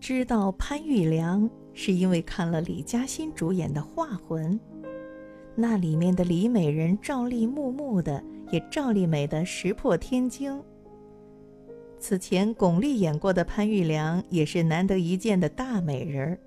知道潘玉良，是因为看了李嘉欣主演的《画魂》，那里面的李美人赵丽木木的，也赵丽美的石破天惊。此前巩俐演过的潘玉良也是难得一见的大美人儿，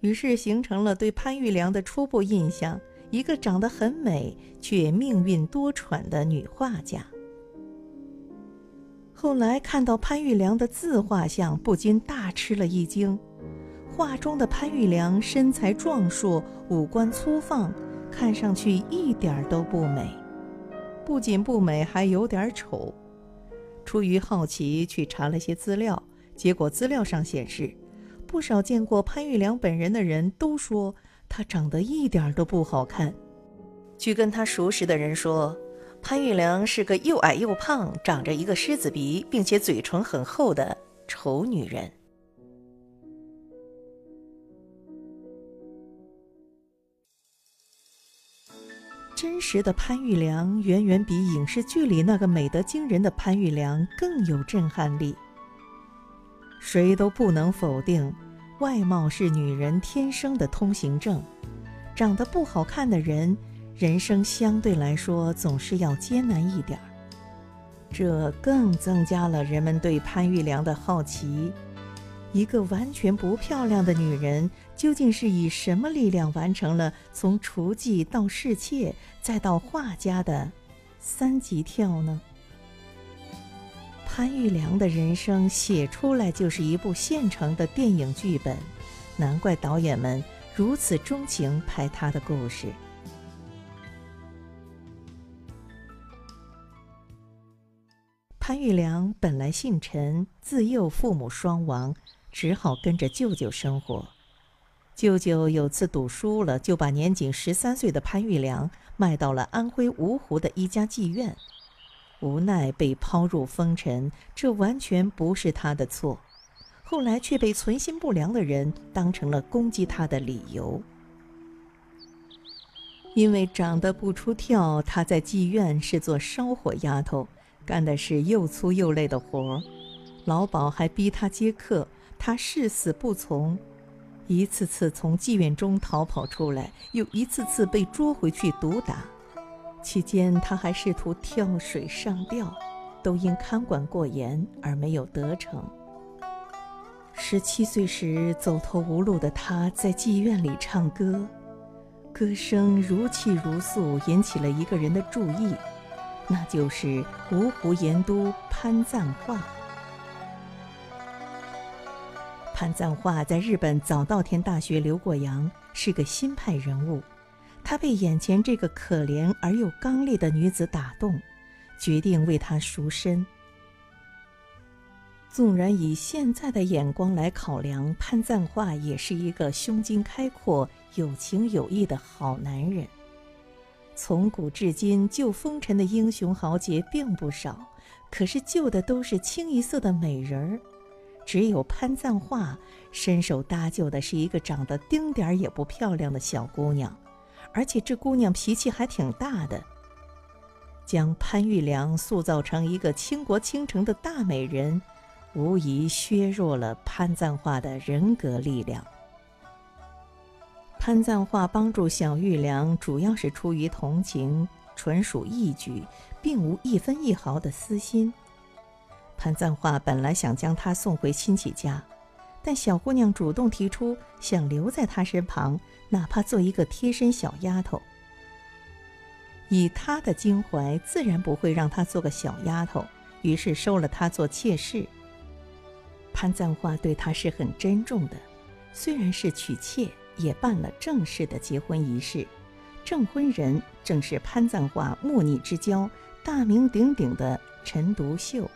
于是形成了对潘玉良的初步印象：一个长得很美却命运多舛的女画家。后来看到潘玉良的自画像，不禁大吃了一惊。画中的潘玉良身材壮硕，五官粗放，看上去一点都不美，不仅不美，还有点丑。出于好奇，去查了些资料，结果资料上显示，不少见过潘玉良本人的人都说他长得一点都不好看。据跟他熟识的人说，潘玉良是个又矮又胖、长着一个狮子鼻，并且嘴唇很厚的丑女人。真实的潘玉良远远比影视剧里那个美得惊人的潘玉良更有震撼力。谁都不能否定，外貌是女人天生的通行证。长得不好看的人，人生相对来说总是要艰难一点儿。这更增加了人们对潘玉良的好奇。一个完全不漂亮的女人，究竟是以什么力量完成了从雏妓到侍妾再到画家的三级跳呢？潘玉良的人生写出来就是一部现成的电影剧本，难怪导演们如此钟情拍他的故事。潘玉良本来姓陈，自幼父母双亡。只好跟着舅舅生活。舅舅有次赌输了，就把年仅十三岁的潘玉良卖到了安徽芜湖的一家妓院，无奈被抛入风尘。这完全不是他的错，后来却被存心不良的人当成了攻击他的理由。因为长得不出挑，他在妓院是做烧火丫头，干的是又粗又累的活儿，老鸨还逼他接客。他誓死不从，一次次从妓院中逃跑出来，又一次次被捉回去毒打。期间，他还试图跳水上吊，都因看管过严而没有得逞。十七岁时，走投无路的他在妓院里唱歌，歌声如泣如诉，引起了一个人的注意，那就是芜湖盐都潘赞化。潘赞化在日本早稻田大学留过洋，是个新派人物。他被眼前这个可怜而又刚烈的女子打动，决定为她赎身。纵然以现在的眼光来考量，潘赞化也是一个胸襟开阔、有情有义的好男人。从古至今，救风尘的英雄豪杰并不少，可是救的都是清一色的美人儿。只有潘赞化伸手搭救的是一个长得丁点儿也不漂亮的小姑娘，而且这姑娘脾气还挺大的。将潘玉良塑造成一个倾国倾城的大美人，无疑削弱了潘赞化的人格力量。潘赞化帮助小玉良，主要是出于同情，纯属义举，并无一分一毫的私心。潘赞化本来想将她送回亲戚家，但小姑娘主动提出想留在他身旁，哪怕做一个贴身小丫头。以他的襟怀，自然不会让她做个小丫头，于是收了她做妾室。潘赞化对她是很珍重的，虽然是娶妾，也办了正式的结婚仪式，证婚人正是潘赞化莫逆之交、大名鼎鼎的陈独秀。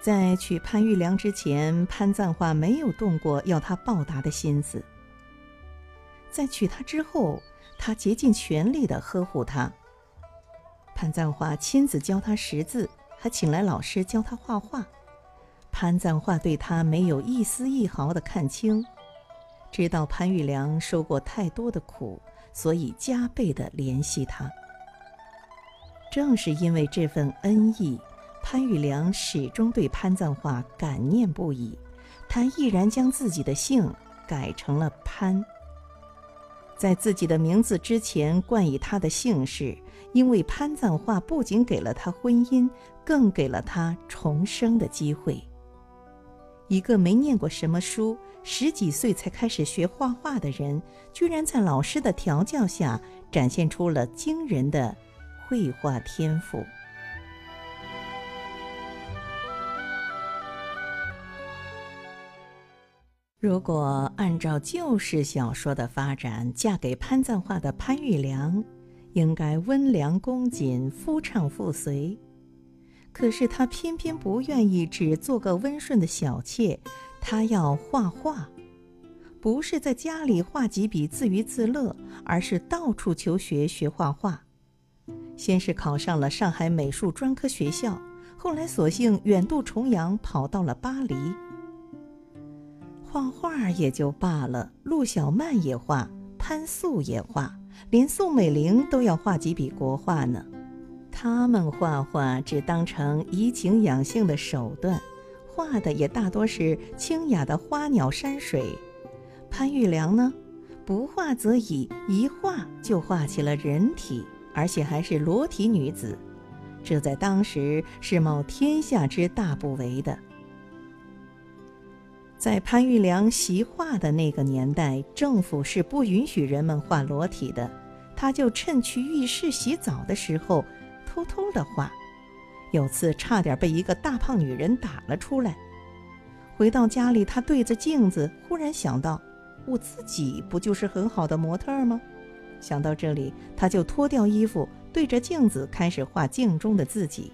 在娶潘玉良之前，潘赞化没有动过要他报答的心思。在娶她之后，他竭尽全力地呵护她。潘赞化亲自教她识字，还请来老师教她画画。潘赞化对她没有一丝一毫的看轻，知道潘玉良受过太多的苦，所以加倍地怜惜他。正是因为这份恩义。潘玉良始终对潘赞化感念不已，他毅然将自己的姓改成了潘。在自己的名字之前冠以他的姓氏，因为潘赞化不仅给了他婚姻，更给了他重生的机会。一个没念过什么书、十几岁才开始学画画的人，居然在老师的调教下展现出了惊人的绘画天赋。如果按照旧式小说的发展，嫁给潘赞化的潘玉良，应该温良恭谨、夫唱妇随。可是他偏偏不愿意只做个温顺的小妾，他要画画，不是在家里画几笔自娱自乐，而是到处求学学画画。先是考上了上海美术专科学校，后来索性远渡重洋，跑到了巴黎。画画也就罢了，陆小曼也画，潘素也画，连宋美龄都要画几笔国画呢。他们画画只当成怡情养性的手段，画的也大多是清雅的花鸟山水。潘玉良呢，不画则已，一画就画起了人体，而且还是裸体女子，这在当时是冒天下之大不韪的。在潘玉良习画的那个年代，政府是不允许人们画裸体的。他就趁去浴室洗澡的时候，偷偷的画。有次差点被一个大胖女人打了出来。回到家里，他对着镜子，忽然想到，我自己不就是很好的模特吗？想到这里，他就脱掉衣服，对着镜子开始画镜中的自己。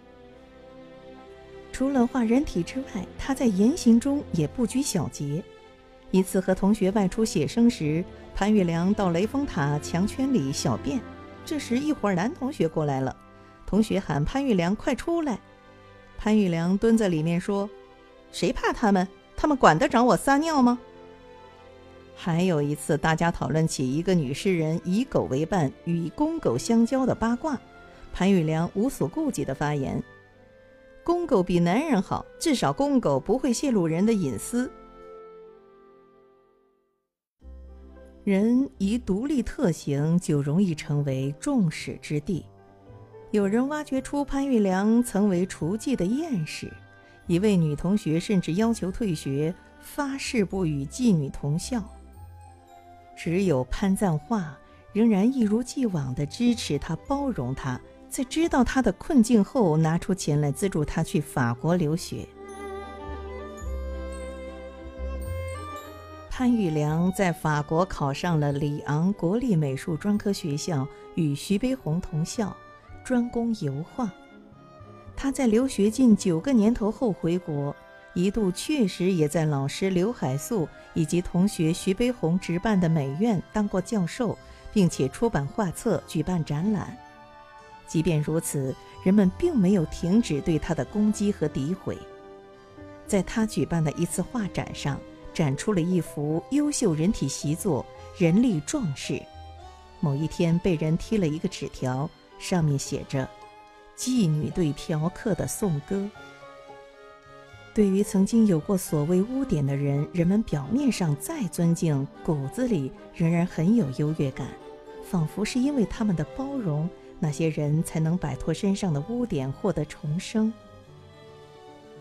除了画人体之外，他在言行中也不拘小节。一次和同学外出写生时，潘玉良到雷峰塔墙圈里小便，这时一伙男同学过来了，同学喊潘玉良快出来。潘玉良蹲在里面说：“谁怕他们？他们管得着我撒尿吗？”还有一次，大家讨论起一个女诗人以狗为伴，与公狗相交的八卦，潘玉良无所顾忌地发言。公狗比男人好，至少公狗不会泄露人的隐私。人一独立特行，就容易成为众矢之的。有人挖掘出潘玉良曾为厨妓的艳史，一位女同学甚至要求退学，发誓不与妓女同校。只有潘赞化仍然一如既往的支持他，包容他。在知道他的困境后，拿出钱来资助他去法国留学。潘玉良在法国考上了里昂国立美术专科学校，与徐悲鸿同校，专攻油画。他在留学近九个年头后回国，一度确实也在老师刘海粟以及同学徐悲鸿执办的美院当过教授，并且出版画册、举办展览。即便如此，人们并没有停止对他的攻击和诋毁。在他举办的一次画展上，展出了一幅优秀人体习作，人力壮士。某一天，被人贴了一个纸条，上面写着“妓女对嫖客的颂歌”。对于曾经有过所谓污点的人，人们表面上再尊敬，骨子里仍然很有优越感，仿佛是因为他们的包容。那些人才能摆脱身上的污点，获得重生。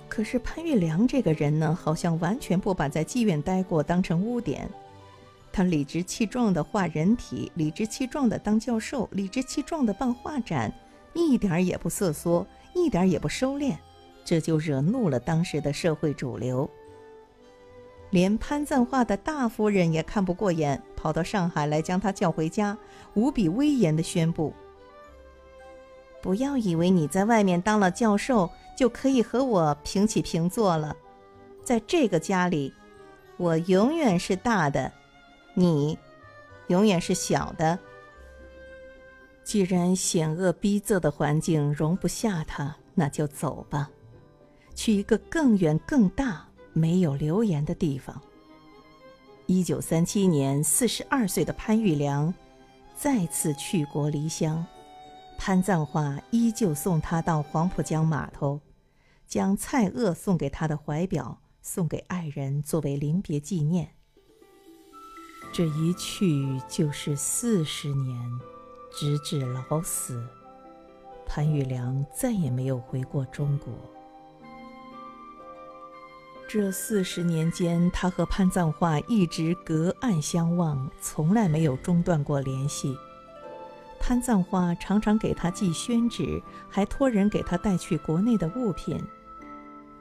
可是潘玉良这个人呢，好像完全不把在妓院待过当成污点。他理直气壮地画人体，理直气壮地当教授，理直气壮地办画展，一点也不瑟缩，一点也不收敛，这就惹怒了当时的社会主流。连潘赞化的大夫人也看不过眼，跑到上海来将他叫回家，无比威严地宣布。不要以为你在外面当了教授就可以和我平起平坐了，在这个家里，我永远是大的，你永远是小的。既然险恶逼仄的环境容不下他，那就走吧，去一个更远、更大、没有流言的地方。一九三七年，四十二岁的潘玉良再次去国离乡。潘赞化依旧送他到黄浦江码头，将蔡锷送给他的怀表送给爱人作为临别纪念。这一去就是四十年，直至老死，潘玉良再也没有回过中国。这四十年间，他和潘赞化一直隔岸相望，从来没有中断过联系。潘赞化常常给他寄宣纸，还托人给他带去国内的物品。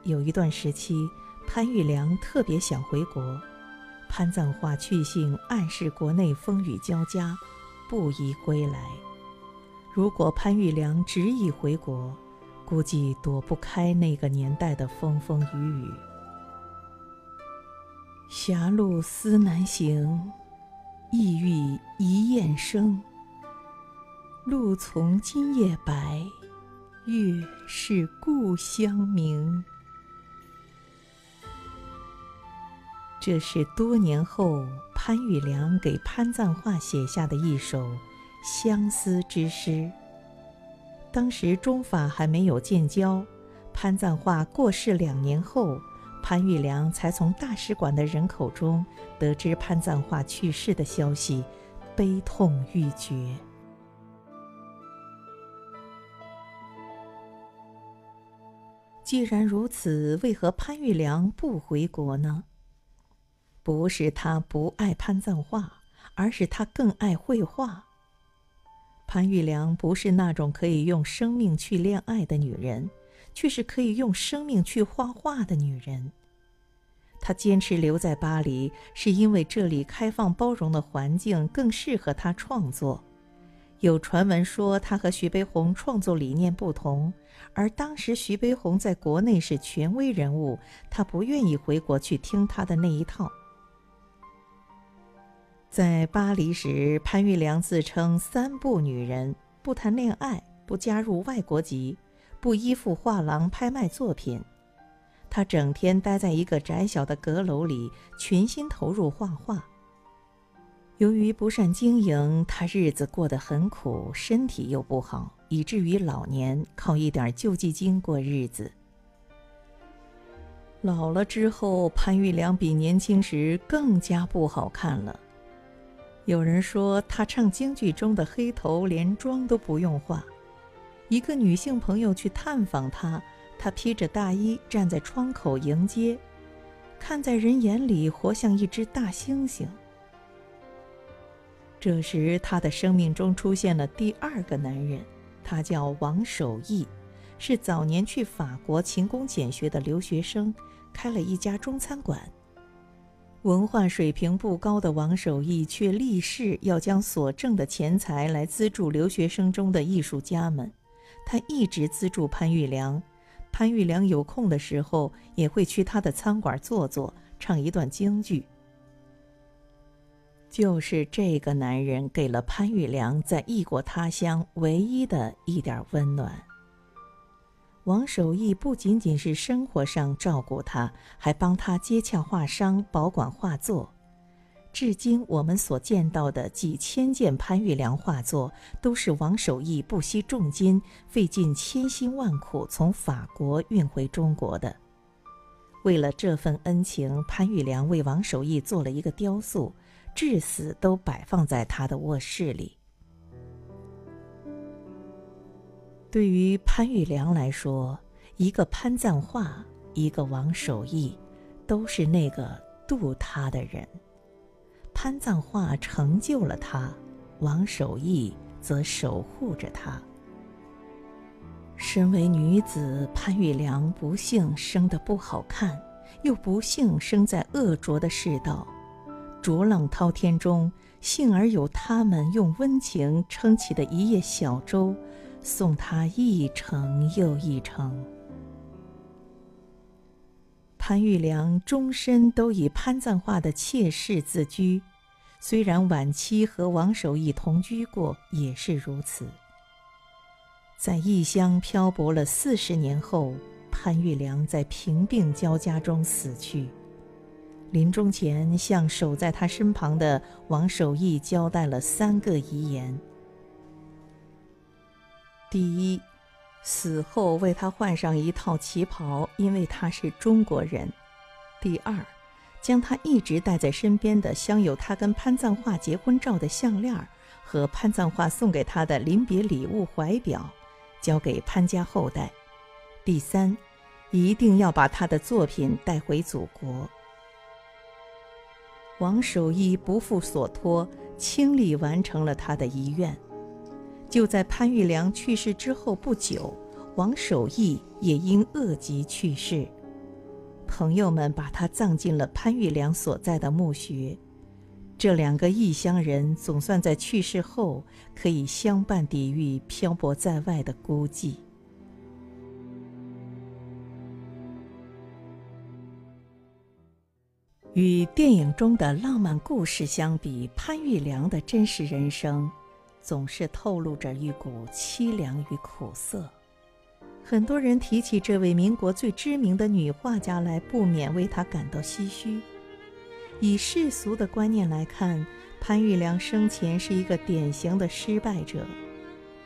有一段时期，潘玉良特别想回国，潘赞化去信暗示国内风雨交加，不宜归来。如果潘玉良执意回国，估计躲不开那个年代的风风雨雨。狭路思难行，意欲一雁声。路从今夜白，月是故乡明。这是多年后潘玉良给潘赞化写下的一首相思之诗。当时中法还没有建交，潘赞化过世两年后，潘玉良才从大使馆的人口中得知潘赞化去世的消息，悲痛欲绝。既然如此，为何潘玉良不回国呢？不是他不爱潘赞化，而是他更爱绘画。潘玉良不是那种可以用生命去恋爱的女人，却是可以用生命去画画的女人。他坚持留在巴黎，是因为这里开放包容的环境更适合他创作。有传闻说他和徐悲鸿创作理念不同，而当时徐悲鸿在国内是权威人物，他不愿意回国去听他的那一套。在巴黎时，潘玉良自称“三不女人”：不谈恋爱，不加入外国籍，不依附画廊拍卖作品。他整天待在一个窄小的阁楼里，全心投入画画。由于不善经营，他日子过得很苦，身体又不好，以至于老年靠一点救济金过日子。老了之后，潘玉良比年轻时更加不好看了。有人说他唱京剧中的黑头，连妆都不用化。一个女性朋友去探访他，他披着大衣站在窗口迎接，看在人眼里，活像一只大猩猩。这时，他的生命中出现了第二个男人，他叫王守义，是早年去法国勤工俭学的留学生，开了一家中餐馆。文化水平不高的王守义却立誓要将所挣的钱财来资助留学生中的艺术家们。他一直资助潘玉良，潘玉良有空的时候也会去他的餐馆坐坐，唱一段京剧。就是这个男人给了潘玉良在异国他乡唯一的一点温暖。王守义不仅仅是生活上照顾他，还帮他接洽画商、保管画作。至今我们所见到的几千件潘玉良画作，都是王守义不惜重金、费尽千辛万苦从法国运回中国的。为了这份恩情，潘玉良为王守义做了一个雕塑。至死都摆放在他的卧室里。对于潘玉良来说，一个潘赞化，一个王守义，都是那个渡他的人。潘赞化成就了他，王守义则守护着他。身为女子，潘玉良不幸生得不好看，又不幸生在恶浊的世道。浊浪滔天中，幸而有他们用温情撑起的一叶小舟，送他一程又一程。潘玉良终身都以潘赞化的妾室自居，虽然晚期和王守义同居过，也是如此。在异乡漂泊了四十年后，潘玉良在贫病交加中死去。临终前，向守在他身旁的王守义交代了三个遗言：第一，死后为他换上一套旗袍，因为他是中国人；第二，将他一直带在身边的镶有他跟潘赞化结婚照的项链和潘赞化送给他的临别礼物怀表，交给潘家后代。第三，一定要把他的作品带回祖国。王守义不负所托，倾力完成了他的遗愿。就在潘玉良去世之后不久，王守义也因恶疾去世。朋友们把他葬进了潘玉良所在的墓穴。这两个异乡人总算在去世后可以相伴抵御漂泊在外的孤寂。与电影中的浪漫故事相比，潘玉良的真实人生总是透露着一股凄凉与苦涩。很多人提起这位民国最知名的女画家来，不免为她感到唏嘘。以世俗的观念来看，潘玉良生前是一个典型的失败者，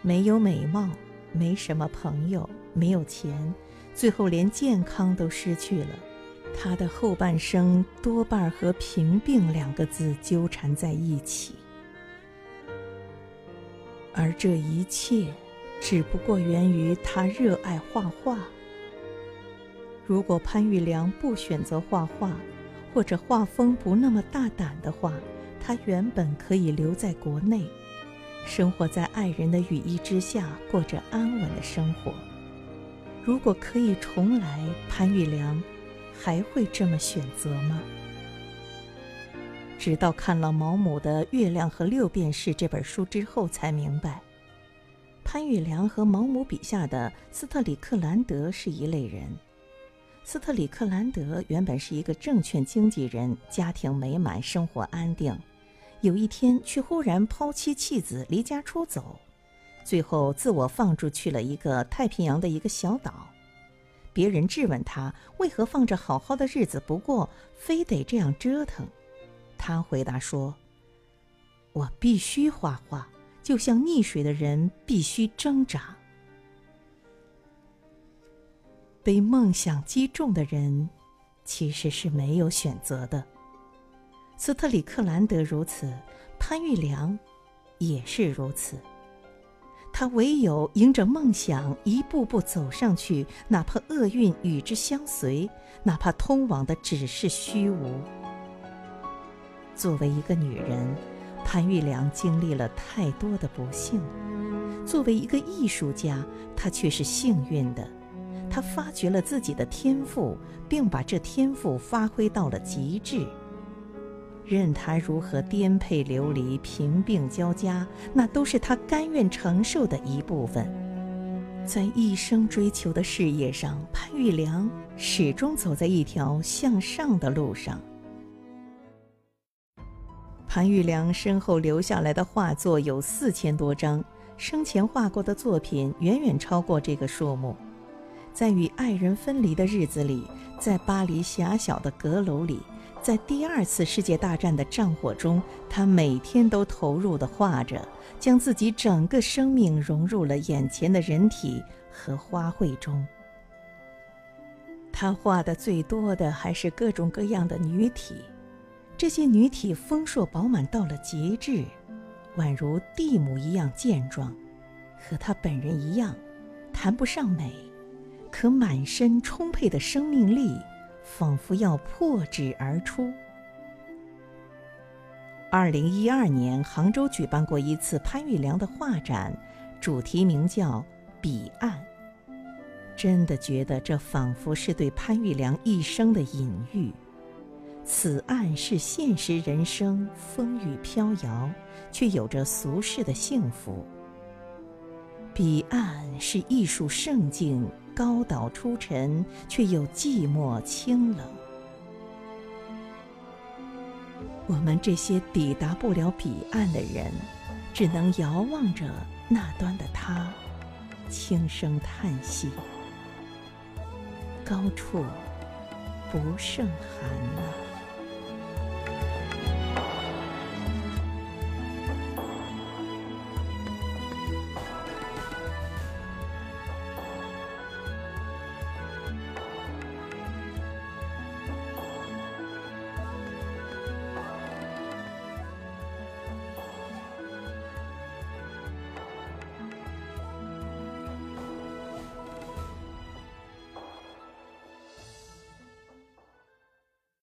没有美貌，没什么朋友，没有钱，最后连健康都失去了。他的后半生多半和贫病两个字纠缠在一起，而这一切只不过源于他热爱画画。如果潘玉良不选择画画，或者画风不那么大胆的话，他原本可以留在国内，生活在爱人的羽翼之下，过着安稳的生活。如果可以重来，潘玉良还会这么选择吗？直到看了毛姆的《月亮和六便士》这本书之后，才明白，潘玉良和毛姆笔下的斯特里克兰德是一类人。斯特里克兰德原本是一个证券经纪人，家庭美满，生活安定。有一天，却忽然抛妻弃子，离家出走，最后自我放逐去了一个太平洋的一个小岛。别人质问他为何放着好好的日子不过，非得这样折腾。他回答说：“我必须画画，就像溺水的人必须挣扎。”被梦想击中的人，其实是没有选择的。斯特里克兰德如此，潘玉良也是如此。他唯有迎着梦想一步步走上去，哪怕厄运与之相随，哪怕通往的只是虚无。作为一个女人，潘玉良经历了太多的不幸；作为一个艺术家，她却是幸运的。她发掘了自己的天赋，并把这天赋发挥到了极致。任他如何颠沛流离、贫病交加，那都是他甘愿承受的一部分。在一生追求的事业上，潘玉良始终走在一条向上的路上。潘玉良身后留下来的画作有四千多张，生前画过的作品远远超过这个数目。在与爱人分离的日子里，在巴黎狭小的阁楼里，在第二次世界大战的战火中，他每天都投入地画着，将自己整个生命融入了眼前的人体和花卉中。他画的最多的还是各种各样的女体，这些女体丰硕饱满到了极致，宛如蒂姆一样健壮，和她本人一样，谈不上美。可满身充沛的生命力，仿佛要破纸而出。二零一二年，杭州举办过一次潘玉良的画展，主题名叫“彼岸”。真的觉得这仿佛是对潘玉良一生的隐喻。此岸是现实人生风雨飘摇，却有着俗世的幸福。彼岸是艺术圣境。高岛出尘，却又寂寞清冷。我们这些抵达不了彼岸的人，只能遥望着那端的他，轻声叹息：高处不胜寒啊。